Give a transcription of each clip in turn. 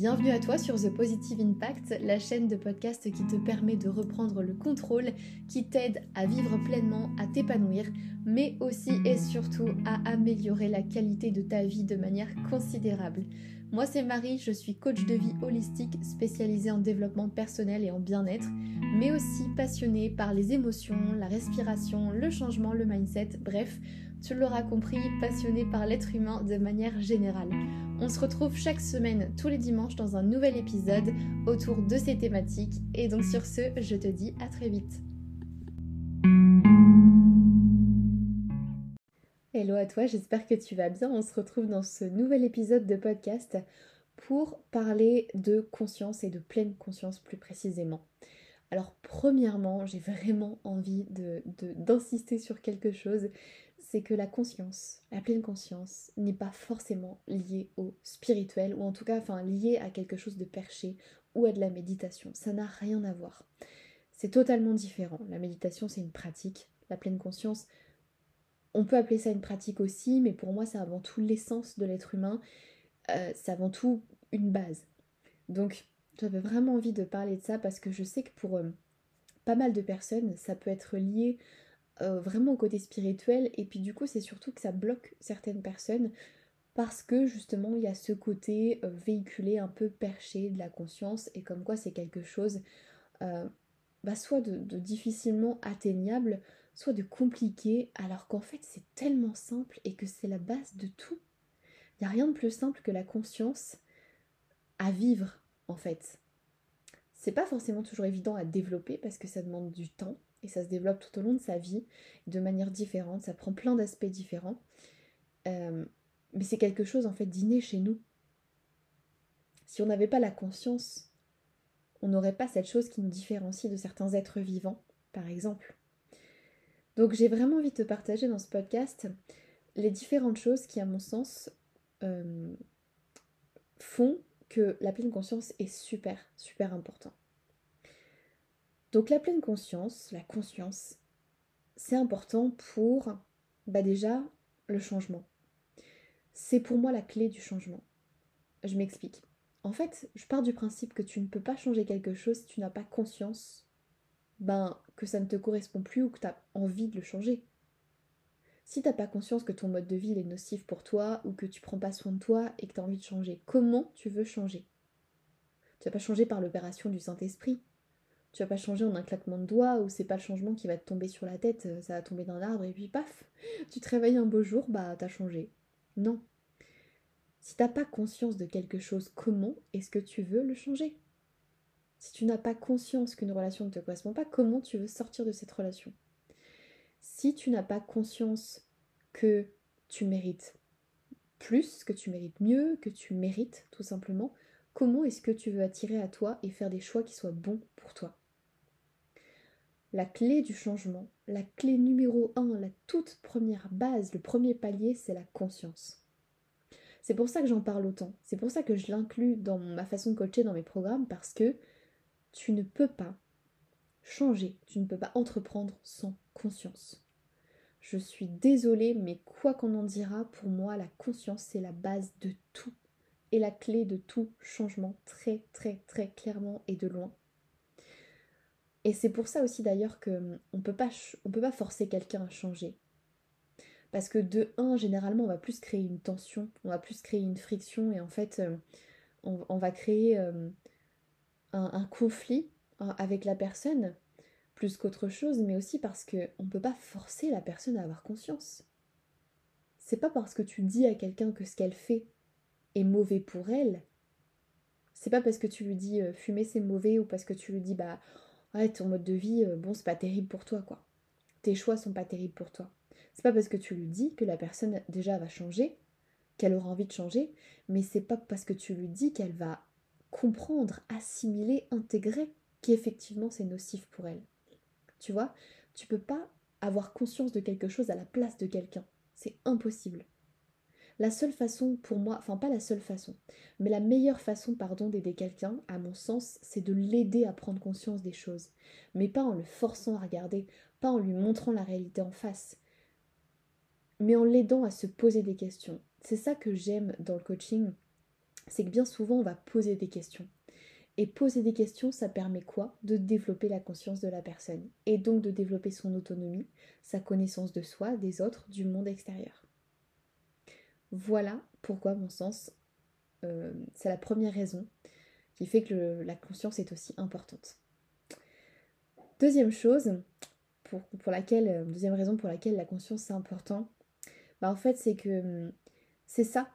Bienvenue à toi sur The Positive Impact, la chaîne de podcast qui te permet de reprendre le contrôle, qui t'aide à vivre pleinement, à t'épanouir, mais aussi et surtout à améliorer la qualité de ta vie de manière considérable. Moi c'est Marie, je suis coach de vie holistique spécialisée en développement personnel et en bien-être, mais aussi passionnée par les émotions, la respiration, le changement, le mindset, bref, tu l'auras compris, passionnée par l'être humain de manière générale. On se retrouve chaque semaine, tous les dimanches, dans un nouvel épisode autour de ces thématiques. Et donc sur ce, je te dis à très vite. Hello à toi, j'espère que tu vas bien. On se retrouve dans ce nouvel épisode de podcast pour parler de conscience et de pleine conscience plus précisément. Alors premièrement, j'ai vraiment envie d'insister sur quelque chose c'est que la conscience, la pleine conscience, n'est pas forcément liée au spirituel, ou en tout cas enfin liée à quelque chose de perché ou à de la méditation. Ça n'a rien à voir. C'est totalement différent. La méditation, c'est une pratique. La pleine conscience, on peut appeler ça une pratique aussi, mais pour moi, c'est avant tout l'essence de l'être humain. Euh, c'est avant tout une base. Donc, j'avais vraiment envie de parler de ça parce que je sais que pour euh, pas mal de personnes, ça peut être lié euh, vraiment au côté spirituel et puis du coup c'est surtout que ça bloque certaines personnes parce que justement il y a ce côté euh, véhiculé un peu perché de la conscience et comme quoi c'est quelque chose euh, bah, soit de, difficilement atteignable, soit de compliqué alors qu'en fait c'est tellement simple et que c'est la base de tout. Il n'y a rien de plus simple que la conscience à vivre en fait. C'est pas forcément toujours évident à développer parce que ça demande du temps, et ça se développe tout au long de sa vie de manière différente, ça prend plein d'aspects différents. Euh, mais c'est quelque chose en fait d'inné chez nous. Si on n'avait pas la conscience, on n'aurait pas cette chose qui nous différencie de certains êtres vivants, par exemple. Donc j'ai vraiment envie de te partager dans ce podcast les différentes choses qui, à mon sens, euh, font que la pleine conscience est super, super important. Donc la pleine conscience, la conscience, c'est important pour bah déjà le changement. C'est pour moi la clé du changement. Je m'explique. En fait, je pars du principe que tu ne peux pas changer quelque chose si tu n'as pas conscience ben, que ça ne te correspond plus ou que tu as envie de le changer. Si tu n'as pas conscience que ton mode de vie est nocif pour toi ou que tu prends pas soin de toi et que tu as envie de changer, comment tu veux changer? Tu vas pas changer par l'opération du Saint-Esprit. Tu vas pas changer en un claquement de doigts ou c'est pas le changement qui va te tomber sur la tête, euh, ça va tomber d'un arbre et puis paf, tu te réveilles un beau jour, bah t'as changé. Non. Si t'as pas conscience de quelque chose, comment est-ce que tu veux le changer? Si tu n'as pas conscience qu'une relation ne te correspond pas, comment tu veux sortir de cette relation? Si tu n'as pas conscience que tu mérites plus, que tu mérites mieux, que tu mérites tout simplement, comment est-ce que tu veux attirer à toi et faire des choix qui soient bons pour toi? La clé du changement, la clé numéro un, la toute première base, le premier palier, c'est la conscience. C'est pour ça que j'en parle autant. C'est pour ça que je l'inclus dans ma façon de coacher dans mes programmes parce que tu ne peux pas changer, tu ne peux pas entreprendre sans conscience. Je suis désolée, mais quoi qu'on en dira, pour moi, la conscience, c'est la base de tout et la clé de tout changement, très, très, très clairement et de loin. Et c'est pour ça aussi d'ailleurs qu'on hum, ne peut pas, forcer quelqu'un à changer. Parce que de un, généralement, on va plus créer une tension, on va plus créer une friction, et en fait, hum, on, va créer hum, un, conflit hein, avec la personne, plus qu'autre chose, mais aussi parce qu'on ne peut pas forcer la personne à avoir conscience. C'est pas parce que tu dis à quelqu'un que ce qu'elle fait est mauvais pour elle, c'est pas parce que tu lui dis fumer c'est mauvais ou parce que tu lui dis bah ouais, ton mode de vie, euh, bon, c'est pas terrible pour toi, quoi. Tes choix sont pas terribles pour toi. C'est pas parce que tu lui dis que la personne déjà va changer, qu'elle aura envie de changer, mais c'est pas parce que tu lui dis qu'elle va comprendre, assimiler, intégrer qu'effectivement c'est nocif pour elle. Tu vois, tu peux pas avoir conscience de quelque chose à la place de quelqu'un. C'est impossible. La seule façon pour moi, enfin pas la seule façon, mais la meilleure façon, pardon, d'aider quelqu'un, à mon sens, c'est de l'aider à prendre conscience des choses. Mais pas en le forçant à regarder, pas en lui montrant la réalité en face, mais en l'aidant à se poser des questions. C'est ça que j'aime dans le coaching, c'est que bien souvent on va poser des questions. Et poser des questions, ça permet quoi? De développer la conscience de la personne. Et donc de développer son autonomie, sa connaissance de soi, des autres, du monde extérieur. Voilà pourquoi, à mon sens, euh, c'est la première raison qui fait que la conscience est aussi importante. Deuxième chose, pour, laquelle, euh, deuxième raison pour laquelle la conscience c'est important, bah en fait c'est que hum, c'est ça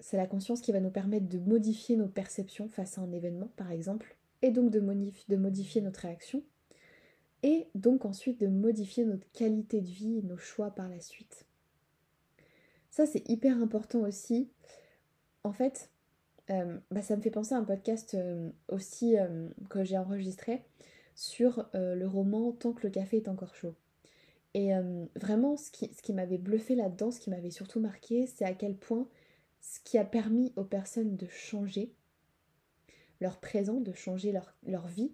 c'est la conscience qui va nous permettre de modifier nos perceptions face à un événement, par exemple, et donc de, de modifier notre réaction, et donc ensuite de modifier notre qualité de vie et nos choix par la suite. Ça, c'est hyper important aussi. En fait, euh, bah, ça me fait penser à un podcast euh, aussi euh, que j'ai enregistré sur le roman Tant que le café est encore chaud. Et vraiment, ce qui, ce qui m'avait bluffé là-dedans, ce qui m'avait surtout marqué, c'est à quel point ce qui a permis aux personnes de changer leur présent, de changer leur, leur vie,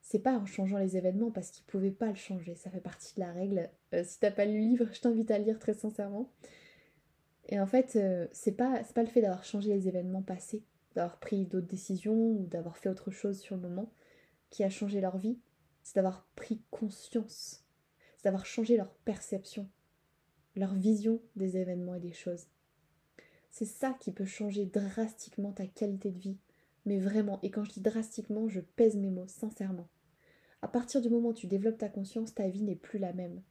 c'est pas en changeant les événements parce qu'ils pouvaient pas le changer, ça fait partie de la règle. Si t'as pas lu le livre, je t'invite à le lire très sincèrement. Et en fait, euh, c'est pas, pas le fait d'avoir changé les événements passés, d'avoir pris d'autres décisions ou d'avoir fait autre chose sur le moment qui a changé leur vie, c'est d'avoir pris conscience, c'est d'avoir changé leur perception, leur vision des événements et des choses. C'est ça qui peut changer drastiquement ta qualité de vie. Mais vraiment, et quand je dis drastiquement, je pèse mes mots, sincèrement. À partir du moment où tu développes ta conscience, ta vie n'est plus la même.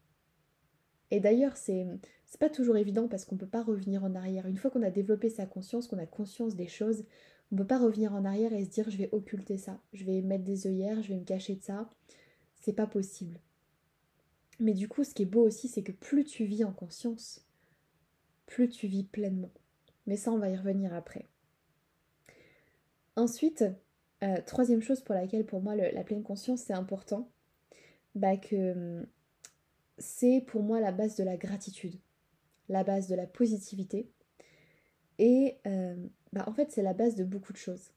Et d'ailleurs, c'est c'est pas toujours évident parce qu'on peut pas revenir en arrière. Une fois qu'on a développé sa conscience, qu'on a conscience des choses, on peut pas revenir en arrière et se dire je vais occulter ça, je vais mettre des œillères, je vais me cacher de ça. C'est pas possible. Mais du coup, ce qui est beau aussi, c'est que plus tu vis en conscience, plus tu vis pleinement. Mais ça, on va y revenir après. Ensuite, euh, troisième chose pour laquelle pour moi la pleine conscience c'est important, bah que hum, c'est pour moi la base de la gratitude, la base de la positivité. Et euh, bah en fait c'est la base de beaucoup de choses.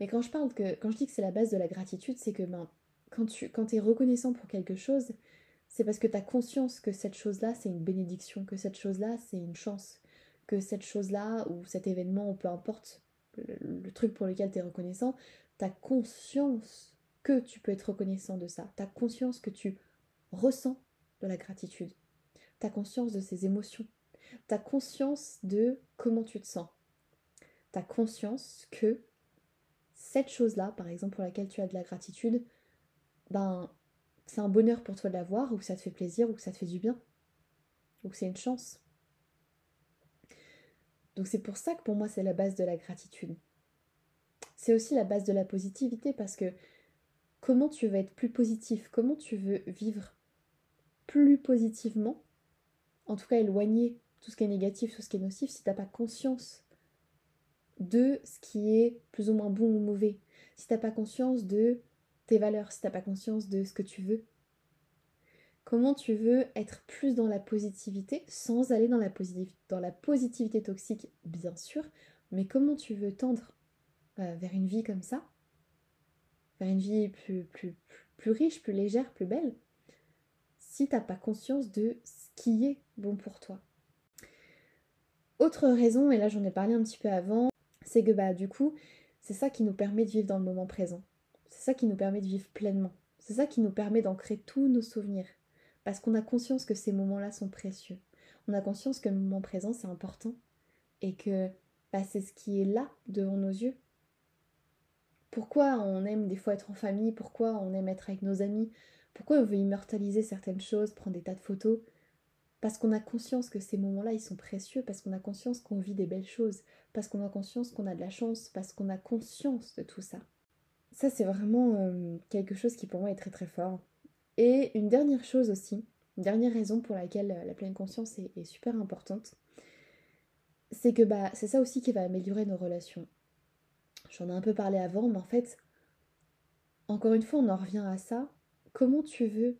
Mais quand je parle que quand je dis que c'est la base de la gratitude, c'est que ben, quand tu es reconnaissant pour quelque chose, c'est parce que tu conscience que cette chose-là c'est une bénédiction, que cette chose-là c'est une chance, que cette chose-là ou cet événement ou peu importe le, truc pour lequel tu es reconnaissant, tu conscience que tu peux être reconnaissant de ça. Tu conscience que tu ressens de la gratitude. Tu as conscience de ces émotions. Tu as conscience de comment tu te sens. Tu as conscience que cette chose-là, par exemple, pour laquelle tu as de la gratitude, ben, c'est un bonheur pour toi de l'avoir, ou que ça te fait plaisir, ou que ça te fait du bien, ou que c'est une chance. Donc c'est pour ça que pour moi c'est la base de la gratitude. C'est aussi la base de la positivité parce que comment tu veux être plus positif, comment tu veux vivre plus positivement, en tout cas éloigner tout ce qui est négatif, tout ce qui est nocif, si tu n'as pas conscience de ce qui est plus ou moins bon ou mauvais, si tu n'as pas conscience de tes valeurs, si tu n'as pas conscience de ce que tu veux, Comment tu veux être plus dans la positivité sans aller dans la, dans la positivité toxique, bien sûr, mais comment tu veux tendre euh, vers une vie comme ça? Vers une vie plus, plus, plus, riche, plus légère, plus belle? Si t'as pas conscience de ce qui est bon pour toi. Autre raison, et là j'en ai parlé un petit peu avant, c'est que bah du coup, c'est ça qui nous permet de vivre dans le moment présent. C'est ça qui nous permet de vivre pleinement. C'est ça qui nous permet d'ancrer tous nos souvenirs. Parce qu'on a conscience que ces moments-là sont précieux. On a conscience que le moment présent, c'est important. Et que bah, c'est ce qui est là devant nos yeux. Pourquoi on aime des fois être en famille? Pourquoi on aime être avec nos amis? Pourquoi on veut immortaliser certaines choses, prendre des tas de photos? Parce qu'on a conscience que ces moments-là, ils sont précieux, parce qu'on a conscience qu'on vit des belles choses, parce qu'on a conscience qu'on a de la chance, parce qu'on a conscience de tout ça. Ça, c'est vraiment euh, quelque chose qui pour moi est très très fort. Et une dernière chose aussi, une dernière raison pour laquelle euh, la pleine conscience est, super importante, c'est que bah, c'est ça aussi qui va améliorer nos relations. J'en ai un peu parlé avant, mais en fait, encore une fois, on en revient à ça. Comment tu veux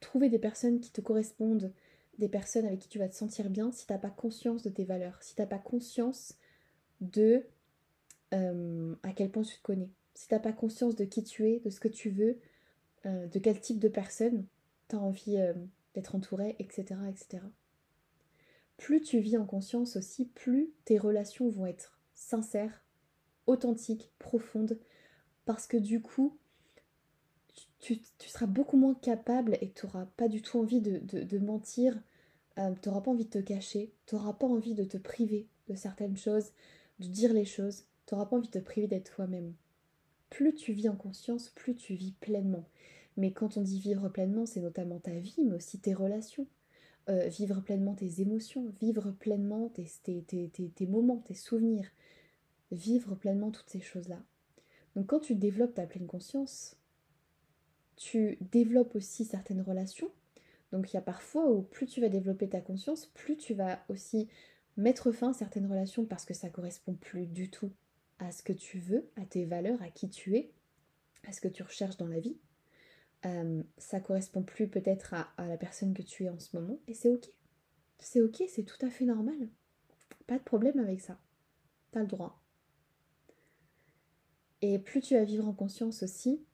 trouver des personnes qui te correspondent, des personnes avec qui tu vas te sentir bien si tu n'as pas conscience de tes valeurs, si tu n'as pas conscience de euh, à quel point tu te connais, si tu n'as pas conscience de qui tu es, de ce que tu veux, euh, de quel type de personne tu as envie euh, d'être entouré, etc., etc. plus tu vis en conscience aussi, plus tes relations vont être sincères, authentiques, profondes, parce que du coup, tu, seras beaucoup moins capable et tu n'auras pas du tout envie de, mentir, euh, tu n'auras pas envie de te cacher, tu n'auras pas envie de te priver de certaines choses, de dire les choses, tu n'auras pas envie de te priver d'être toi-même. Plus tu vis en conscience, plus tu vis pleinement. Mais quand on dit vivre pleinement, c'est notamment ta vie, mais aussi tes relations. Euh, vivre pleinement tes émotions, vivre pleinement tes, tes, moments, tes souvenirs, vivre pleinement toutes ces choses-là. Donc quand tu développes ta pleine conscience, tu développes aussi certaines relations. Donc il y a parfois où plus tu vas développer ta conscience, plus tu vas aussi mettre fin à certaines relations parce que ça correspond plus du tout à ce que tu veux, à tes valeurs, à qui tu es, à ce que tu recherches dans la vie. Euh, ça correspond plus peut-être à, à, la personne que tu es en ce moment et c'est ok. C'est ok, c'est tout à fait normal. Pas de problème avec ça. T'as le droit. Et plus tu vas vivre en conscience aussi,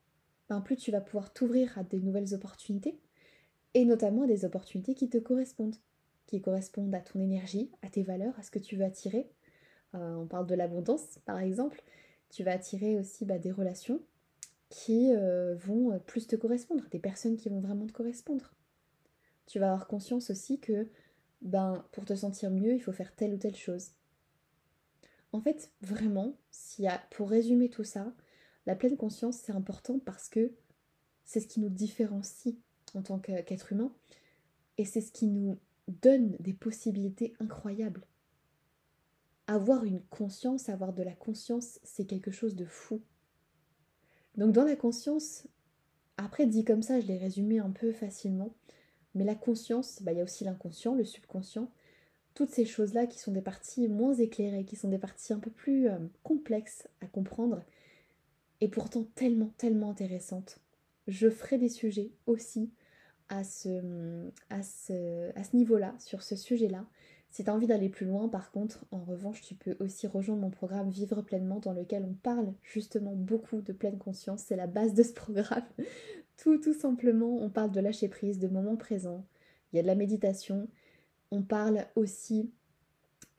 ben plus tu vas pouvoir t'ouvrir à des nouvelles opportunités, et notamment à des opportunités qui te correspondent, qui correspondent à ton énergie, à tes valeurs, à ce que tu veux attirer. Euh, on parle de l'abondance, par exemple. Tu vas attirer aussi bah, des relations qui euh, vont plus te correspondre, des personnes qui vont vraiment te correspondre. Tu vas avoir conscience aussi que ben, pour te sentir mieux, il faut faire telle ou telle chose. En fait, vraiment, s'il pour résumer tout ça, la pleine conscience, c'est important parce que c'est ce qui nous différencie en tant qu'être humain et c'est ce qui nous donne des possibilités incroyables. Avoir une conscience, avoir de la conscience, c'est quelque chose de fou. Donc dans la conscience, après dit comme ça, je l'ai résumé un peu facilement, mais la conscience, bah, il y a aussi l'inconscient, le subconscient, toutes ces choses-là qui sont des parties moins éclairées, qui sont des parties un peu plus euh, complexes à comprendre et pourtant tellement, tellement intéressante. Je ferai des sujets aussi à ce, à ce, à ce niveau-là, sur ce sujet-là. Si tu as envie d'aller plus loin, par contre, en revanche, tu peux aussi rejoindre mon programme Vivre pleinement dans lequel on parle justement beaucoup de pleine conscience. C'est la base de ce programme. tout, tout simplement, on parle de lâcher prise, de moment présent. Il y a de la méditation. On parle aussi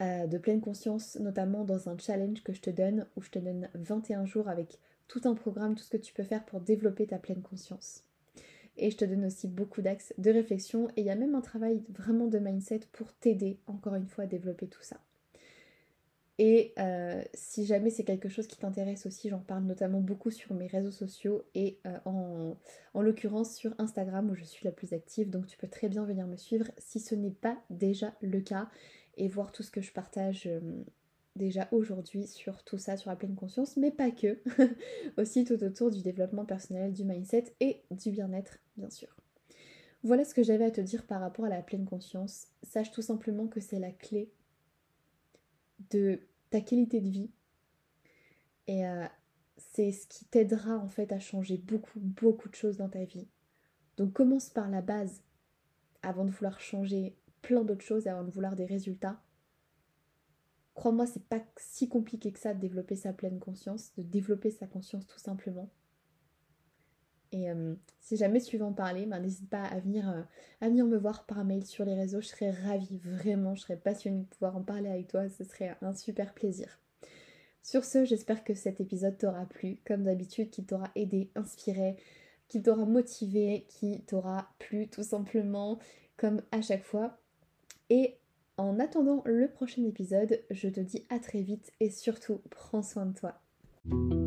euh, de pleine conscience, notamment dans un challenge que je te donne, où je te donne 21 jours avec tout un programme, tout ce que tu peux faire pour développer ta pleine conscience. Et je te donne aussi beaucoup d'axes de réflexion et il y a même un travail vraiment de mindset pour t'aider encore une fois à développer tout ça. Et euh, si jamais c'est quelque chose qui t'intéresse aussi, j'en parle notamment beaucoup sur mes réseaux sociaux et euh, en, en l'occurrence sur Instagram où je suis la plus active. Donc tu peux très bien venir me suivre si ce n'est pas déjà le cas et voir tout ce que je partage euh, déjà aujourd'hui sur tout ça, sur la pleine conscience, mais pas que, aussi tout autour du développement personnel, du mindset et du bien-être, bien sûr. Voilà ce que j'avais à te dire par rapport à la pleine conscience. Sache tout simplement que c'est la clé de ta qualité de vie et euh, c'est ce qui t'aidera en fait à changer beaucoup, beaucoup de choses dans ta vie. Donc commence par la base avant de vouloir changer plein d'autres choses, avant de vouloir des résultats Crois-moi, c'est pas si compliqué que ça de développer sa pleine conscience, de développer sa conscience tout simplement. Et euh, si jamais tu veux en parler, ben, n'hésite pas à venir, euh, à venir me voir par mail sur les réseaux. Je serais ravie, vraiment, je serais passionnée de pouvoir en parler avec toi. Ce serait un super plaisir. Sur ce, j'espère que cet épisode t'aura plu, comme d'habitude, qu'il t'aura aidé, inspiré, qu'il t'aura motivé, qu'il t'aura plu tout simplement, comme à chaque fois. Et en attendant le prochain épisode, je te dis à très vite et surtout prends soin de toi.